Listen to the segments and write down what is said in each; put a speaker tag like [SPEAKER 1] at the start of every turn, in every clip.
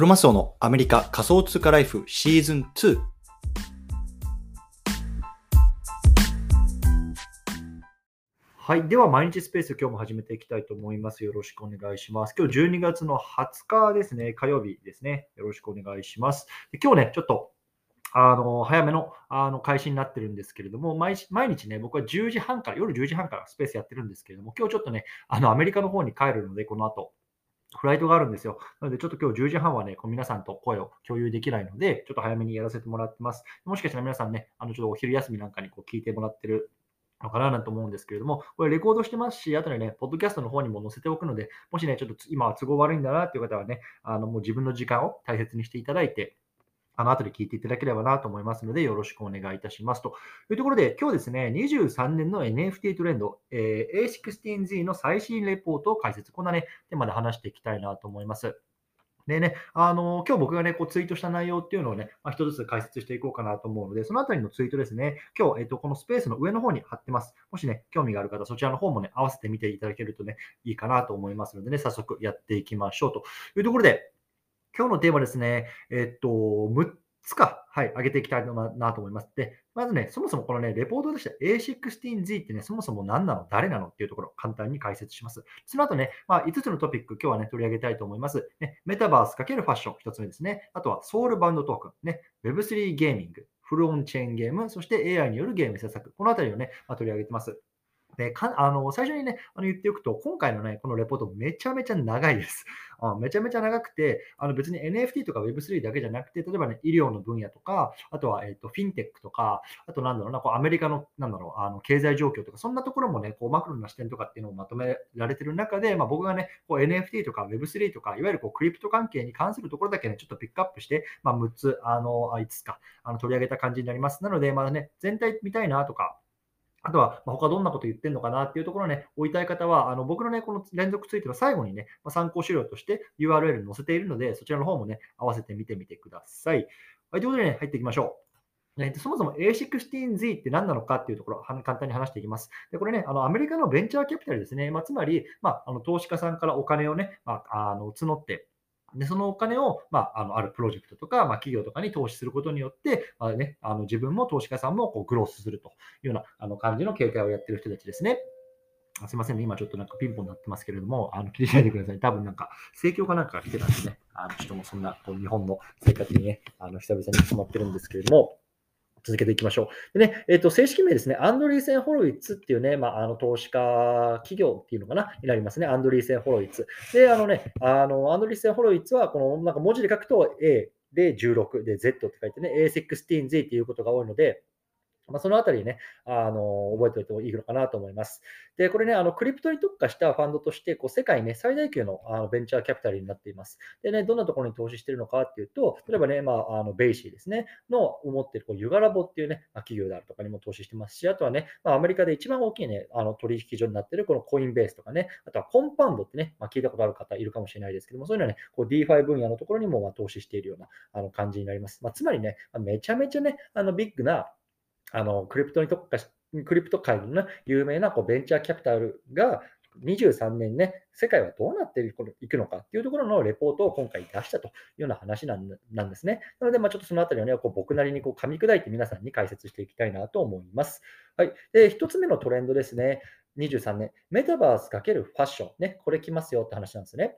[SPEAKER 1] クロマスオのアメリカ仮想通貨ライフシーズン2。はい。では、毎日スペース、今日も始めていきたいと思います。よろしくお願いします。今日12月の20日ですね。火曜日ですね。よろしくお願いします。で今日ね、ちょっとあの早めのあの開始になってるんですけれども毎、毎日ね、僕は10時半から、夜10時半からスペースやってるんですけれども、今日ちょっとね、あのアメリカの方に帰るので、この後、フライトがあるんですよ。なので、ちょっと今日10時半はね、こう皆さんと声を共有できないので、ちょっと早めにやらせてもらってます。もしかしたら皆さんね、あのちょっとお昼休みなんかにこう聞いてもらってるのかななんて思うんですけれども、これレコードしてますし、あとでね、ポッドキャストの方にも載せておくので、もしね、ちょっと今は都合悪いんだなっていう方はね、あのもう自分の時間を大切にしていただいて、あの後で聞いていただければなと思いますので、よろしくお願いいたします。というところで、今日ですね、23年の NFT トレンド、えー、A16Z の最新レポートを解説、こんなね、テーマで話していきたいなと思います。でね、あの今日僕がね、こうツイートした内容っていうのをね、まあ、一つずつ解説していこうかなと思うので、そのあたりのツイートですね、今日、えっと、このスペースの上の方に貼ってます。もしね、興味がある方、そちらの方もね、合わせて見ていただけるとね、いいかなと思いますのでね、早速やっていきましょうというところで、今日のテーマですね、えっと、6つか、はい、上げていきたいなと思います。で、まずね、そもそもこのね、レポートとして A16Z ってね、そもそも何なの、誰なのっていうところを簡単に解説します。その後ね、まあ、5つのトピック、今日はね、取り上げたいと思います。ね、メタバース×ファッション、1つ目ですね。あとはソウルバンドトークン、ね、Web3 ゲーミング、フルオンチェーンゲーム、そして AI によるゲーム制作、このあたりをね、まあ、取り上げてます。でかあの最初にね、あの言っておくと、今回のね、このレポートめちゃめちゃ長いです。あめちゃめちゃ長くて、あの別に NFT とか Web3 だけじゃなくて、例えばね、医療の分野とか、あとは、えーと、フィンテックとか、あとなんだろうな、こうアメリカのなんだろうあの経済状況とか、そんなところもね、こうマクロな視点とかっていうのをまとめられてる中で、まあ、僕がね、こう NFT とか Web3 とか、いわゆるこうクリプト関係に関するところだけね、ちょっとピックアップして、まあ、6つ、あの5つかあの取り上げた感じになります。なので、まだね、全体見たいなとか、あとは、ま他どんなこと言ってるのかなっていうところをね、追いたい方は、あの僕のね、この連続ツイートの最後にね、ま参考資料として URL 載せているので、そちらの方もね、合わせて見てみてください。はい、ということでね、入っていきましょう。そもそも A16Z って何なのかっていうところ、簡単に話していきます。でこれね、あのアメリカのベンチャーキャピタルですね。まあ、つまり、まあ、あの投資家さんからお金をね、まあ、あの募って、で、そのお金を、まあ、あのあるプロジェクトとか、まあ、企業とかに投資することによって、まあね、あの自分も投資家さんもこうグロースするというようなあの感じの警戒をやってる人たちですね。すみませんね、今ちょっとなんかピンポンになってますけれども、あの気にしないでください。多分なんか、盛況かなんかが来てたんでね、あの人もそんなこう日本の生活にね、あの久々に染まってるんですけれども、続けていきましょう。でね、えーと、正式名ですね、アンドリーセン・ホロイッツっていうね、まあ、あの投資家企業っていうのかな、になりますね、アンドリーセン・ホロイッツ。で、あのね、あのアンドリーセン・ホロイッツは、このなんか文字で書くと A で16で Z って書いてね、A16Z っていうことが多いので、まあ、そのあたりね、あの覚えておいてもいいのかなと思います。で、これね、あのクリプトに特化したファンドとして、こう世界ね、最大級のあのベンチャーキャピタルになっています。でね、どんなところに投資しているのかっていうと、例えばね、まあ、あの BAYC ですね、の持っているこう Yuga Labs っていうね、まあ、企業であるとかにも投資してますし、あとはね、まあ、アメリカで一番大きいね、あの取引所になっているこの Coinbase とかね、あとはコンパウンドってね、まあ、聞いたことある方いるかもしれないですけども、そういうのはね、こう DeFi 分野のところにもま投資しているようなあの感じになります。まあ、つまりね、めちゃめちゃね、あのビッグなあのクリプトに特化し、クリプト界の、ね、有名なこうベンチャーキャピタルが23年ね、世界はどうなっていくのかっていうところのレポートを今回出したというような話なんですね。なので、ま、ちょっとそのあたりをね、こう僕なりにこう噛み砕いて皆さんに解説していきたいなと思います。はい。で、1つ目のトレンドですね。23年、メタバース×ファッション。ね、これ来ますよって話なんですね。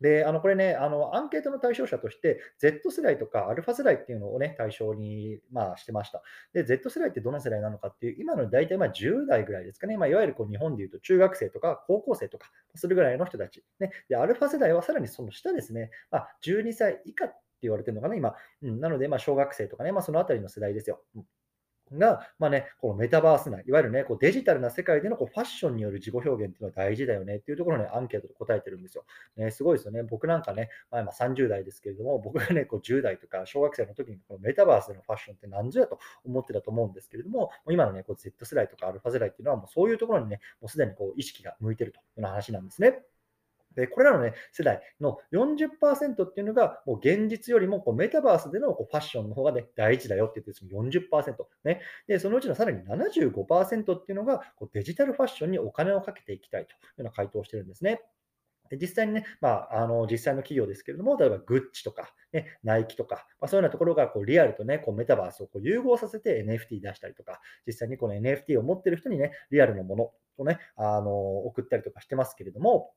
[SPEAKER 1] で、あのこれね、あのアンケートの対象者として、Z 世代とかアルファ世代っていうのをね、対象に、まあ、してました。で、Z 世代ってどの世代なのかっていう、今の大体まあ10代ぐらいですかね、まあ、いわゆるこう日本でいうと中学生とか高校生とか、それぐらいの人たち。ね、で、アルファ世代はさらにその下ですね、まあ、12歳以下って言われてるのかな、今。うん、なので、ま、小学生とかね、まあ、そのあたりの世代ですよ。うんが、まあね、このメタバース内、いわゆるね、こうデジタルな世界でのこうファッションによる自己表現っていうのは大事だよねっていうところね、アンケートで答えてるんですよ。ね、すごいですよね。僕なんかね、まあ、今30代ですけれども、僕がね、こう10代とか小学生の時にこのメタバースでのファッションって何ぞやと思ってたと思うんですけれども、今のね、こう Z 世代とかアルファ世代っていうのはもうそういうところにね、もうすでにこう意識が向いてるというような話なんですね。で、これらの、ね、世代の40%っていうのが、もう現実よりもこうメタバースでのこうファッションの方が、ね、大事だよって言って、その40%、ね。で、そのうちのさらに75%っていうのが、こうデジタルファッションにお金をかけていきたいというような回答をしてるんですね。で実際にね、まあ、あの実際の企業ですけれども、例えばグッチとか、ね、ナイキとか、まあ、そういうようなところがこうリアルとね、こうメタバースをこう融合させて NFT 出したりとか、実際にこの NFT を持ってる人にね、リアルのものをね、あの送ったりとかしてますけれども、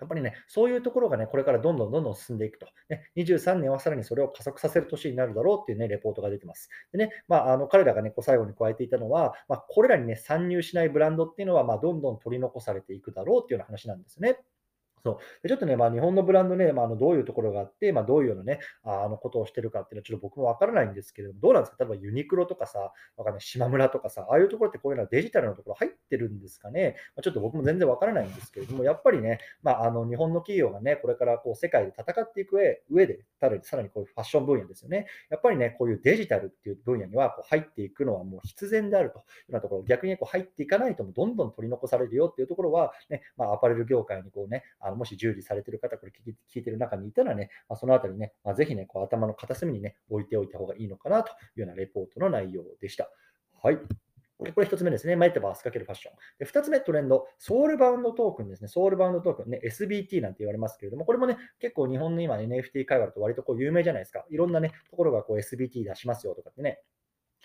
[SPEAKER 1] やっぱりね、そういうところがね、これからどんどんどんどん進んでいくと。ね、23年はさらにそれを加速させる年になるだろうっていうね、レポートが出てます。でね、まあ、あの彼らがね、こう最後に加えていたのは、まあ、これらにね、参入しないブランドっていうのは、まあ、どんどん取り残されていくだろうっていうような話なんですね。そう。でちょっとね、まあ、日本のブランドね、まあ、あのどういうところがあって、まあ、どういうようなね、あのことをしてるかっていうのは、ちょっと僕もわからないんですけれども、どうなんですか？例えばユニクロとかさ、わかんない、島村とかさ、ああいうところってこういうのはデジタルのところ入ってるんですかね、まあ、ちょっと僕も全然わからないんですけれども、やっぱりね、まあ、あの日本の企業がね、これからこう世界で戦っていく上で、さらにこういうファッション分野ですよね、やっぱりね、こういうデジタルっていう分野にはこう入っていくのはもう必然であるというようなところ、逆にこう入っていかないともどんどん取り残されるよっていうところは、ね、まあ、アパレル業界にこうね、あのもし従事されてる方、これ聞いてる中にいたらね、まあ、そのあたりね、まあ、ぜひね、こう頭の片隅にね、置いておいた方がいいのかなというようなレポートの内容でした。はい。これ1つ目ですね。メタバースかけるファッション。で2つ目トレンド、ソウルバウンドトークンですね。ソウルバウンドトークンね、SBT なんて言われますけれども、これもね、結構日本の今 NFT 会話だと割とこう有名じゃないですか。いろんなね、ところがこう SBT 出しますよとかってね、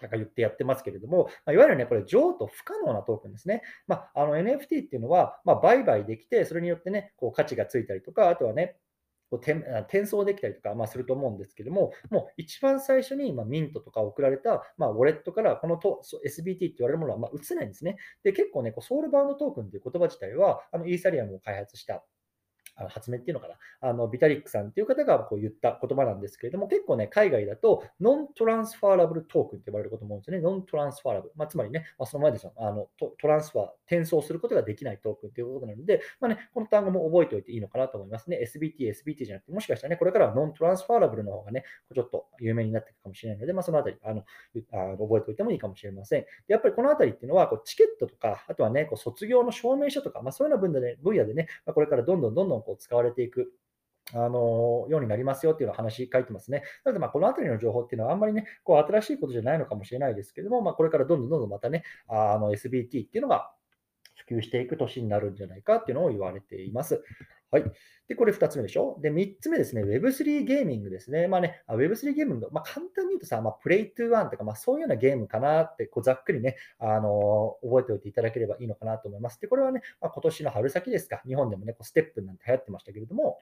[SPEAKER 1] なんか言ってやってますけれども、ま、いわゆるね、これ、譲渡不可能なトークンですね。まあ、あの NFT っていうのは、まあ、売買できて、それによってね、こう価値がついたりとか、あとはね、こう転転送できたりとか、まあ、すると思うんですけども、もう一番最初に、ま、ミントとか送られた、まあ、ウォレットからこのと SBT って言われるものは、まあ、映せないんですね。で、結構ね、こうソウルバウンドトークンという言葉自体は、あのイーサリアムを開発したあの発明っていうのかな、あのビタリックさんっていう方がこう言った言葉なんですけれども、結構ね、海外だと、ノントランスファーラブルトークンって呼ばれることも多いんですよね。ノントランスファーラブル。まあ、つまりね、まあ、その前ですよあのト、ランスファー、転送することができないトークンということなので、まあね、この単語も覚えておいていいのかなと思いますね。SBT、SBT じゃなくて、もしかしたらね、これからはノントランスファーラブルの方がね、ちょっと有名になっていくかもしれないので、まあ、そのあたりあのあ覚えておいてもいいかもしれません。でやっぱりこのあたりっていうのは、こうチケットとか、あとはね、こう卒業の証明書とか、まあ、そういうような分野で分野でね、まあ、これからどんどんどんどんこう使われていくあのようになりますよっていうの話書いてますね。なので、このあたりの情報っていうのはあんまりね、こう新しいことじゃないのかもしれないですけども、まあ、これからどんどんどんどんまたね、あの SBT っていうのが普及していく年になるんじゃないかっていうのを言われています。はい。で、これ2つ目でしょ？で、3つ目ですね、Web3 ゲーミングですね。まあね、Web3 ゲーミング、まあ、簡単に言うとさ、まあ、プレイトゥーワンとか、まあ、そういうようなゲームかなって、こうざっくりね、あのー、覚えておいていただければいいのかなと思います。で、これはね、まあ、今年の春先ですか、日本でもね、こうステップなんて流行ってましたけれども、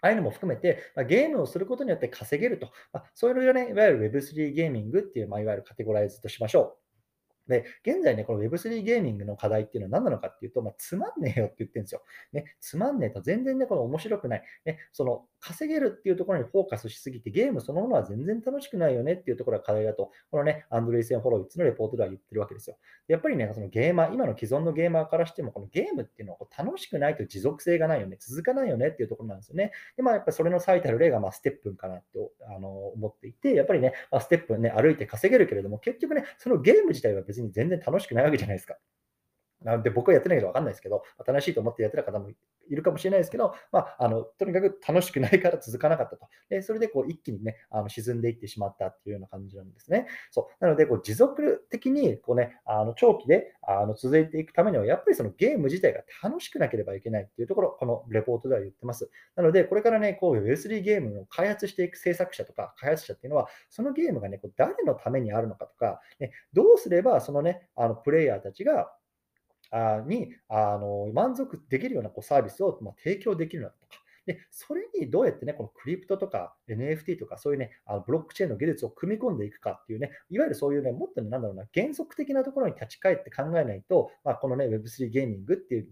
[SPEAKER 1] ああいうのも含めて、ま、ゲームをすることによって稼げると、まあ、そういうのをね、いわゆる Web3 ゲーミングっていう、まあ、いわゆるカテゴライズとしましょう。で、現在ね、この Web3 ゲーミングの課題っていうのは何なのかっていうと、まあ、つまんねえよって言ってるんですよ。ね、つまんねえと全然ね、この面白くない。ね、その稼げるっていうところにフォーカスしすぎて、ゲームそのものは全然楽しくないよねっていうところが課題だと、このね、アンドレイセン・フォロイッツのレポートでは言ってるわけですよ。やっぱりね、そのゲーマー、今の既存のゲーマーからしても、このゲームっていうのは楽しくないと持続性がないよね、続かないよねっていうところなんですよね。で、まあ、やっぱりそれの最たる例が、まあ、ステップンかなってあの思っていて、やっぱりね、まあ、ステップンね、歩いて稼げるけれども、結局ね、そのゲーム自体は別に全然楽しくないわけじゃないですか。なんで僕はやってないけど分かんないですけど、楽しいと思ってやってた方もいるかもしれないですけど、まあ、あのとにかく楽しくないから続かなかったと。でそれでこう一気に、ね、あの沈んでいってしまったっていうような感じなんですね。そうなのでこう持続的にこう、ね、あの長期であの続いていくためには、やっぱりそのゲーム自体が楽しくなければいけないっていうところ、このレポートでは言ってます。なので、これからね、こう Web3 ゲームを開発していく制作者とか開発者っていうのは、そのゲームがね、こう誰のためにあるのかとか、ね、どうすればそのね、あのプレイヤーたちがにあの満足できるようなこうサービスを、提供できるのかとか。で、それにどうやってね、このクリプトとか NFT とかそういうね、あのブロックチェーンの技術を組み込んでいくかっていうね、いわゆるそういうね、もっとね、なんだろうな、原則的なところに立ち返って考えないと、まあ、このね、Web3 ゲーミングっていう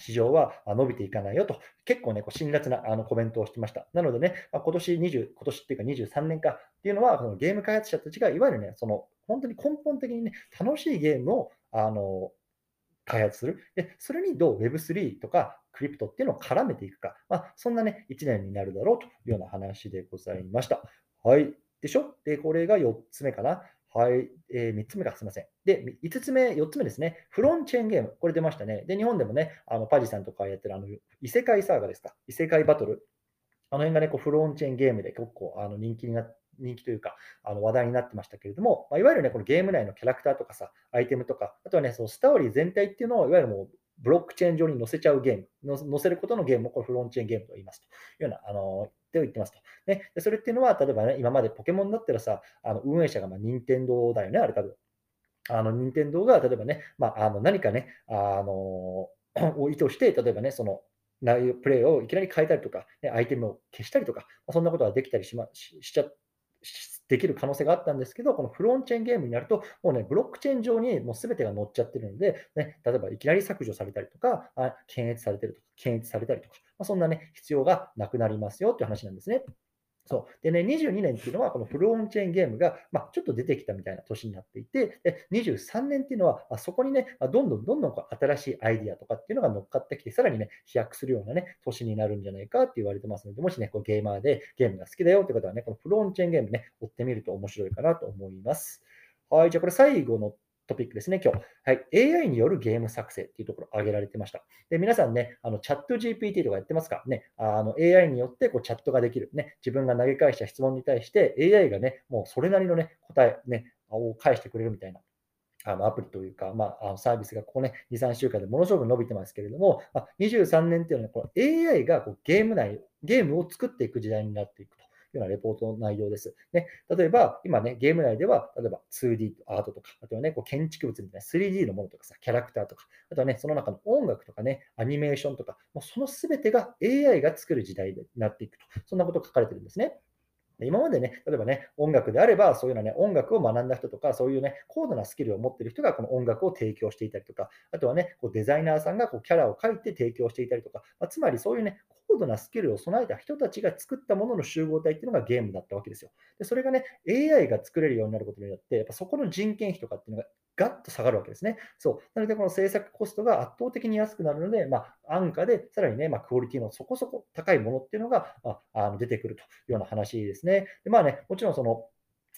[SPEAKER 1] 市場は伸びていかないよと、結構ね、こう辛辣なあのコメントをしてました。なのでね、まあ、今年20、今年っていうか23年かっていうのは、そのゲーム開発者たちがいわゆるね、その本当に根本的にね、楽しいゲームをあの開発する。で、それにどう Web3 とかクリプトっていうのを絡めていくか。まあ、そんなね、1年になるだろうというような話でございました。はい。でしょ？で、これが4つ目かな。はい。えー、3つ目か、すみません。で、5つ目、4つ目ですね。フロンチェーンゲーム。これ出ましたね。で、日本でもね、あのパジさんとかやってるあの異世界サーガですか。異世界バトル。あの辺がね、こうフロンチェーンゲームで結構あの人気になって、人気というか、あの話題になってましたけれども、まあ、いわゆるね、このゲーム内のキャラクターとかさ、アイテムとか、あとはね、そのストーリー全体っていうのを、いわゆるもうブロックチェーン上に載せちゃうゲーム、載せることのゲームをこれフロンチェーンゲームと言いますというような、あの、手を言ってますと。ね、でそれっていうのは、例えばね、今までポケモンだったらさ、あの運営者がまあ任天堂だよね、あれ多分。あの、任天堂が例えばね、まあ、あの何かね、あの、を意図して、例えばね、その内容、プレイをいきなり変えたりとか、ね、アイテムを消したりとか、そんなことができたりし,、ま、ししちゃできる可能性があったんですけど、このフロンチェーンゲームになると、もうね、ブロックチェーン上にもう全てが載っちゃってるので、ね、例えばいきなり削除されたりとか、検閲されてるとか、検閲されたりとか、まあ、そんなね、必要がなくなりますよっていう話なんですね。そう。でね、22年っていうのは、このフルオンチェーンゲームが、まあ、ちょっと出てきたみたいな年になっていて、で23年っていうのは、まあ、そこにね、まあ、どんどんどんどんこう新しいアイディアとかっていうのが乗っかってきて、さらにね、飛躍するようなね、年になるんじゃないかって言われてますので、もしね、こうゲーマーでゲームが好きだよって方はね、このフルオンチェーンゲームね、追ってみると面白いかなと思います。はい、じゃあこれ最後のトピックですね、今日。はい。AI によるゲーム作成っていうところ挙げられてました。で、皆さんね、あのチャット GPT とかやってますか？ね、あの AI によってこうチャットができる。ね、自分が投げ返した質問に対して AI がね、もうそれなりのね、答え、ね、を返してくれるみたいな。あのアプリというか、まあ、サービスがここね、2、3週間でものすごく伸びてますけれども、あ23年っていうのは、この AI がこうゲーム内、ゲームを作っていく時代になっていくと。ようなレポートの内容です。ね、例えば、今ね、ゲーム内では、例えば 2D アートとか、あとはね、こう建築物みたいな 3D のものとかさ、キャラクターとか、あとはね、その中の音楽とかね、アニメーションとか、もうその全てが AI が作る時代になっていくと、そんなこと書かれてるんですね。今までね、例えばね、音楽であれば、そういうのね、音楽を学んだ人とか、そういうね、高度なスキルを持っている人がこの音楽を提供していたりとか、あとはね、こうデザイナーさんがこうキャラを描いて提供していたりとか、まあ、つまりそういうね、高度なスキルを備えた人たちが作ったものの集合体っていうのがゲームだったわけですよ。でそれがね、AI が作れるようになることによって、やっぱそこの人件費とかっていうのがガッと下がるわけですね。そう。なので、この制作コストが圧倒的に安くなるので、まあ、安価で、さらにね、まあ、クオリティのそこそこ高いものっていうのが、ああの出てくるというような話ですね。でまあね、もちろんその、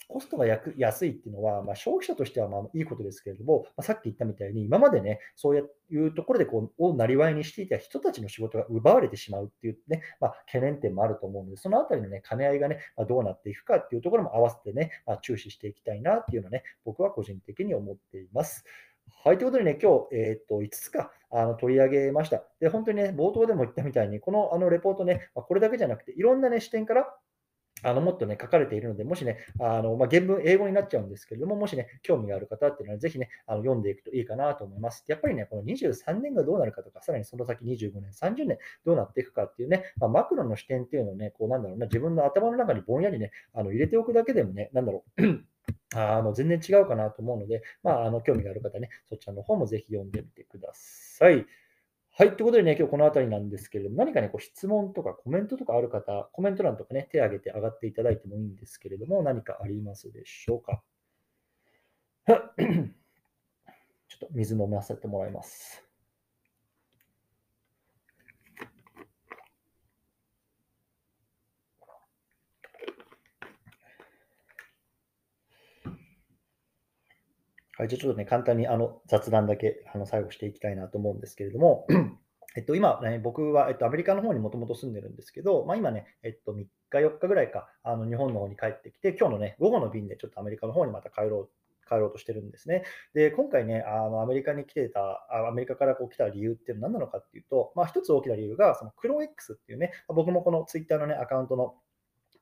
[SPEAKER 1] コストが安いっていうのは、まあ、消費者としてはまあいいことですけれども、まあ、さっき言ったみたいに、今までね、そういうところでこうをなりわいにしていた人たちの仕事が奪われてしまうっていうね、まあ、懸念点もあると思うので、そのあたりのね、兼ね合いがね、まあ、どうなっていくかっていうところも合わせてね、まあ、注視していきたいなっていうのはね、僕は個人的に思っています。はい、ということでね、今日、えー、っと5つかあの取り上げました。で、本当にね、冒頭でも言ったみたいに、このあのレポートね、これだけじゃなくて、いろんな、ね、視点からあのもっとね、書かれているので、もしね、あのまあ、原文、英語になっちゃうんですけれども、もしね、興味がある方っていうのは、ぜひね、あの読んでいくといいかなと思います。やっぱりね、この23年がどうなるかとか、さらにその先25年、30年どうなっていくかっていうね、まあ、マクロの視点っていうのをね、こうなんだろうな、自分の頭の中にぼんやりね、あの入れておくだけでもね、なんだろう。あの全然違うかなと思うので、まあ、あの興味がある方ね、そちらの方もぜひ読んでみてください。はい。ということでね、今日この辺りなんですけれども、何かね、こう質問とかコメントとかある方、コメント欄とかね、手挙げて上がっていただいてもいいんですけれども、何かありますでしょうか？ちょっと水飲ませてもらいます。はい、じゃあちょっとね、簡単にあの雑談だけあの最後していきたいなと思うんですけれども、えっと、今、ね、僕は、えっと、アメリカの方にもともと住んでるんですけど、まあ、今ね、えっと、3日、4日ぐらいか、あの日本の方に帰ってきて、今日のね、午後の便でちょっとアメリカの方にまた帰ろう帰ろうとしてるんですね。で、今回ね、あのアメリカに来てた、アメリカからこう来た理由っていうのは何なのかっていうと、まあ、一つ大きな理由が、そのクロ X っていうね、僕もこのツイッターのね、アカウントの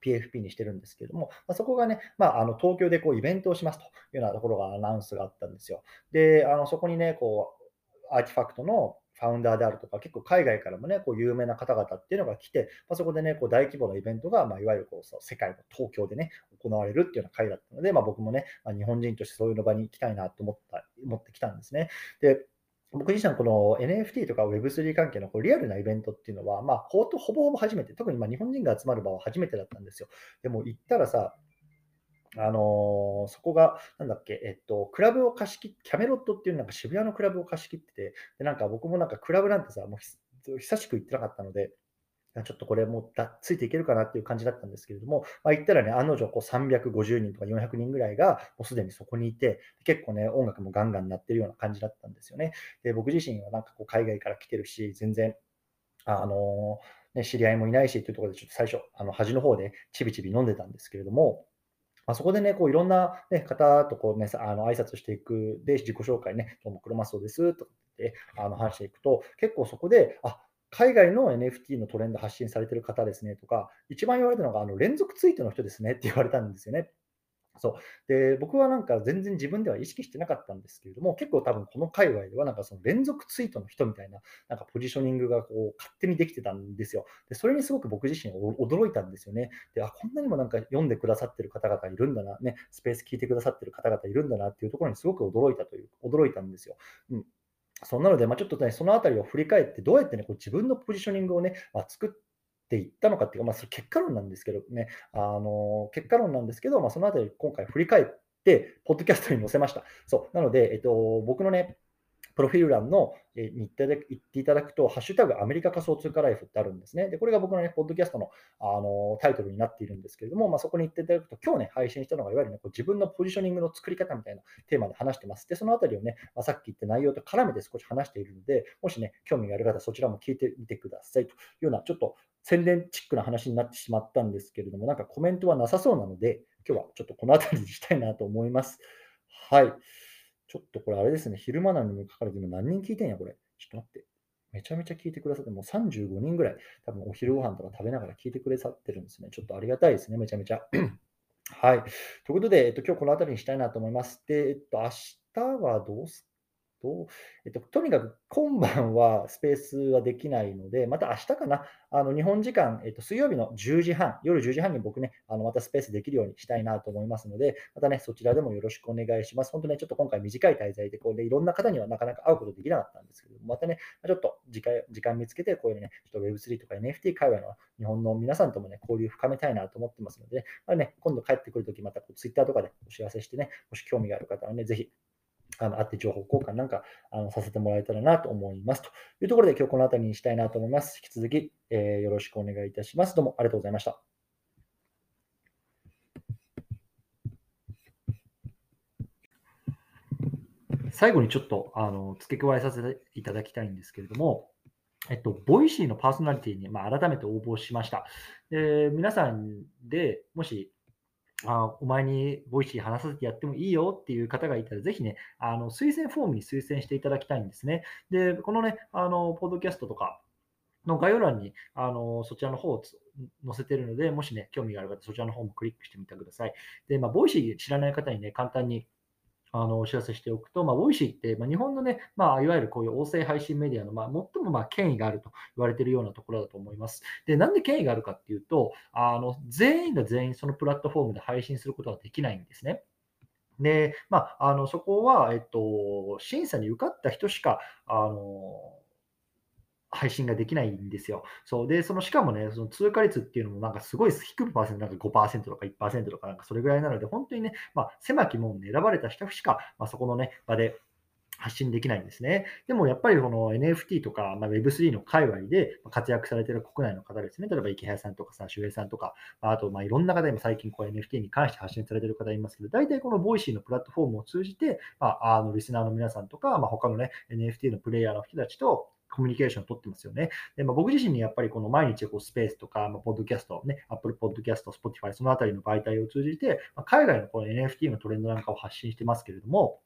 [SPEAKER 1] PFP にしてるんですけれども、まあ、そこがね、まあ、あの東京でこうイベントをしますというようなところがアナウンスがあったんですよ。で、あのそこにね、こう、アーティファクトのファウンダーであるとか、結構海外からもね、こう有名な方々っていうのが来て、まあ、そこでね、こう大規模なイベントが、まあ、いわゆるこう世界の東京でね、行われるっていうような会だったので、まあ、僕もね、まあ、日本人としてそういうの場に行きたいなと思った思ってきたんですね。で僕自身この NFT とか Web3 関係のこうリアルなイベントっていうのは、まあ、ほぼほぼ初めて、特にま日本人が集まる場は初めてだったんですよ。でも行ったらさ、あのー、そこが、なんだっけ、えっと、クラブを貸し切って、キャメロットっていうなんか渋谷のクラブを貸し切ってて、でなんか僕もなんかクラブなんてさ、もう久しく行ってなかったので、ちょっとこれもだついていけるかなっていう感じだったんですけれども、まあ、言ったらね、案の定こう350人とか400人ぐらいがもうすでにそこにいて、結構ね、音楽もガンガン鳴ってるような感じだったんですよね。で、僕自身はなんかこう海外から来てるし、全然、あのー、ね、知り合いもいないしっていうところで、ちょっと最初、あの端の方でちびちび飲んでたんですけれども、まあ、そこでね、こういろんな、ね、方とこう、ね、あの挨拶していくで、自己紹介ね、どうもクロマスオですとかってあの話していくと、結構そこで、あ海外の NFT のトレンド発信されてる方ですねとか、一番言われたのが、あの連続ツイートの人ですねって言われたんですよね。そうで僕はなんか全然自分では意識してなかったんですけれども、結構多分この界隈ではなんかその連続ツイートの人みたいななんかポジショニングがこう勝手にできてたんですよ。でそれにすごく僕自身驚いたんですよね。であこんなにもなんか読んでくださってる方々いるんだな、ね、スペース聞いてくださってる方々いるんだなっていうところにすごく驚いたという、驚いたんですよ。うんそなので、まあ、ちょっとね、そのあたりを振り返って、どうやってね、こう自分のポジショニングをね、まあ、作っていったのかっていうか、まあ、それ結果論なんですけどね、あの結果論なんですけど、まあ、そのあたり今回振り返って、ポッドキャストに載せました。そう。なので、えっと、僕のね、プロフィール欄のに行っていただくと、ハッシュタグアメリカ仮想通貨ライフってあるんですね。で、これが僕のね、ポッドキャストのあのタイトルになっているんですけれども、まあ、そこに行っていただくと、今日ね、配信したのが、いわゆる、ね、こう自分のポジショニングの作り方みたいなテーマで話してます。で、そのあたりをね、まあ、さっき言った内容と絡めて少し話しているので、もしね、興味がある方、そちらも聞いてみてくださいというような、ちょっと宣伝チックな話になってしまったんですけれども、なんかコメントはなさそうなので、今日はちょっとこの辺りにしたいなと思います。はい。ちょっとこれあれですね、昼間なのにもかかわらず今何人聞いてんや、これ。ちょっと待って。めちゃめちゃ聞いてくださって、もう35人ぐらい、多分お昼ご飯とか食べながら聞いてくださってるんですね。ちょっとありがたいですね、めちゃめちゃ。はい。ということで、えっと、今日この辺りにしたいなと思います。で、えっと、明日はどうすと、えっと、とにかく今晩はスペースはできないので、また明日かな、あの日本時間、えっと、水曜日の10時半、夜10時半に僕ね、あのまたスペースできるようにしたいなと思いますので、またね、そちらでもよろしくお願いします。本当ね、ちょっと今回短い滞在で、こうでいろんな方にはなかなか会うことできなかったんですけど、またね、ちょっと時間時間見つけて、こういうね、ちょっと Web3 とか NFT 界隈の日本の皆さんともね、交流深めたいなと思ってますので、まあね、今度帰ってくるとき、またこう Twitter とかでお知らせしてね、もし興味がある方はね、ぜひあの会って情報交換なんかあのさせてもらえたらなと思います。というところで今日この辺りにしたいなと思います。引き続き、えー、よろしくお願いいたします。どうもありがとうございました。最後にちょっとあの付け加えさせていただきたいんですけれども、えっと、 Voicy のパーソナリティに、まあ、改めて応募しました。で皆さんでもしあお前に Voicy 話させてやってもいいよっていう方がいたら、ぜひね、あの推薦フォームに推薦していただきたいんですね。で、このね、あのポッドキャストとかの概要欄にあのそちらの方を載せてるので、もしね、興味がある方、そちらの方もクリックしてみてください。で、まあ、 Voicy 知らない方にね、簡単にあのお知らせしておくと、まあ、 Voicy って、まあ、日本のね、まあ、いわゆるこういう音声配信メディアの、まあ、最もまあ権威があると言われているようなところだと思います。で、なんで権威があるかっていうと、あの全員が全員そのプラットフォームで配信することはできないんですね。で、まあ、あのそこは、えっと、審査に受かった人しか、あの配信ができないんですよ。そうで、そのしかもね、その通過率っていうのもなんかすごい低いパーセント、なんか5%とか1%とかなんかそれぐらいなので、本当にね、まあ、狭き門で選ばれた人しか、まあ、そこのね、場で発信できないんですね。でもやっぱりこの NFT とか、まあ、Web3 の界隈で活躍されている国内の方ですね。例えば池谷さんとかさ、周平さんとか、あとまあいろんな方、今最近こう NFT に関して発信されている方いますけど、大体この voicy のプラットフォームを通じて、まあ、あのリスナーの皆さんとか、まあ、他のね、NFT のプレイヤーの人たちとコミュニケーションを取ってますよね。でまあ、僕自身にやっぱりこの毎日こうスペースとか、まあ、ポッドキャスト、ね、Apple Podcast、Spotify、そのあたりの媒体を通じて、まあ、海外のこの NFT のトレンドなんかを発信してますけれども、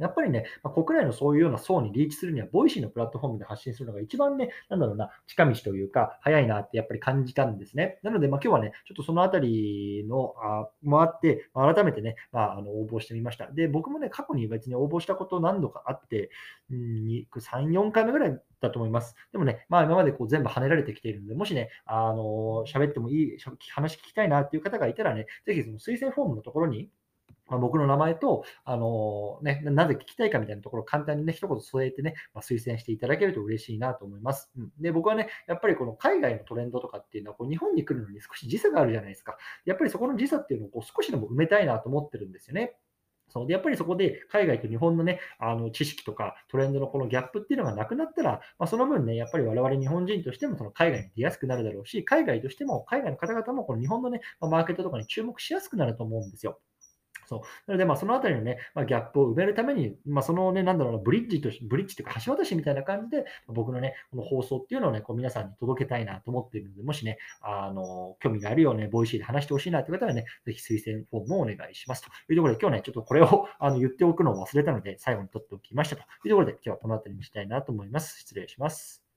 [SPEAKER 1] やっぱりね、まあ、国内のそういうような層にリーチするには、 Voicy のプラットフォームで発信するのが一番ね、なんだろうな、近道というか、早いなってやっぱり感じたんですね。なので、まあ、今日はね、ちょっとそのあたりの、あもあってま、改めてね、まあ、あの応募してみました。で、僕もね、過去に別に応募したこと何度かあって、うん、3、4回目ぐらいだと思います。でもね、まあ、今までこう全部跳ねられてきているので、もしね、あの喋ってもいい、話聞きたいなっていう方がいたらね、ぜひその推薦フォームのところに、ま、僕の名前と、あのね、なぜ聞きたいかみたいなところを簡単にね、一言添えてね、まあ、推薦していただけると嬉しいなと思います。うん、で、僕はね、やっぱりこの海外のトレンドとかっていうのは、こう日本に来るのに少し時差があるじゃないですか。やっぱりそこの時差っていうのをこう少しでも埋めたいなと思ってるんですよね。そうでやっぱりそこで海外と日本のね、あの知識とかトレンドのこのギャップっていうのがなくなったら、まあ、その分ね、やっぱり我々日本人としてもその海外に出やすくなるだろうし、海外としても、海外の方々もこの日本のね、まマーケットとかに注目しやすくなると思うんですよ。そう。なので、まあ、そのあたりのね、まあ、ギャップを埋めるために、まあ、そのね、なんだろうな、ブリッジと、ブリッジというか、橋渡しみたいな感じで、僕のね、この放送っていうのをね、こう皆さんに届けたいなと思っているので、もしね、あの、興味があるようね、 Voicy で話してほしいなという方はね、ぜひ推薦フォームをお願いしますというところで、今日ね、ちょっとこれをあの言っておくのを忘れたので、最後に取っておきましたというところで、今日はこの辺りにしたいなと思います。失礼します。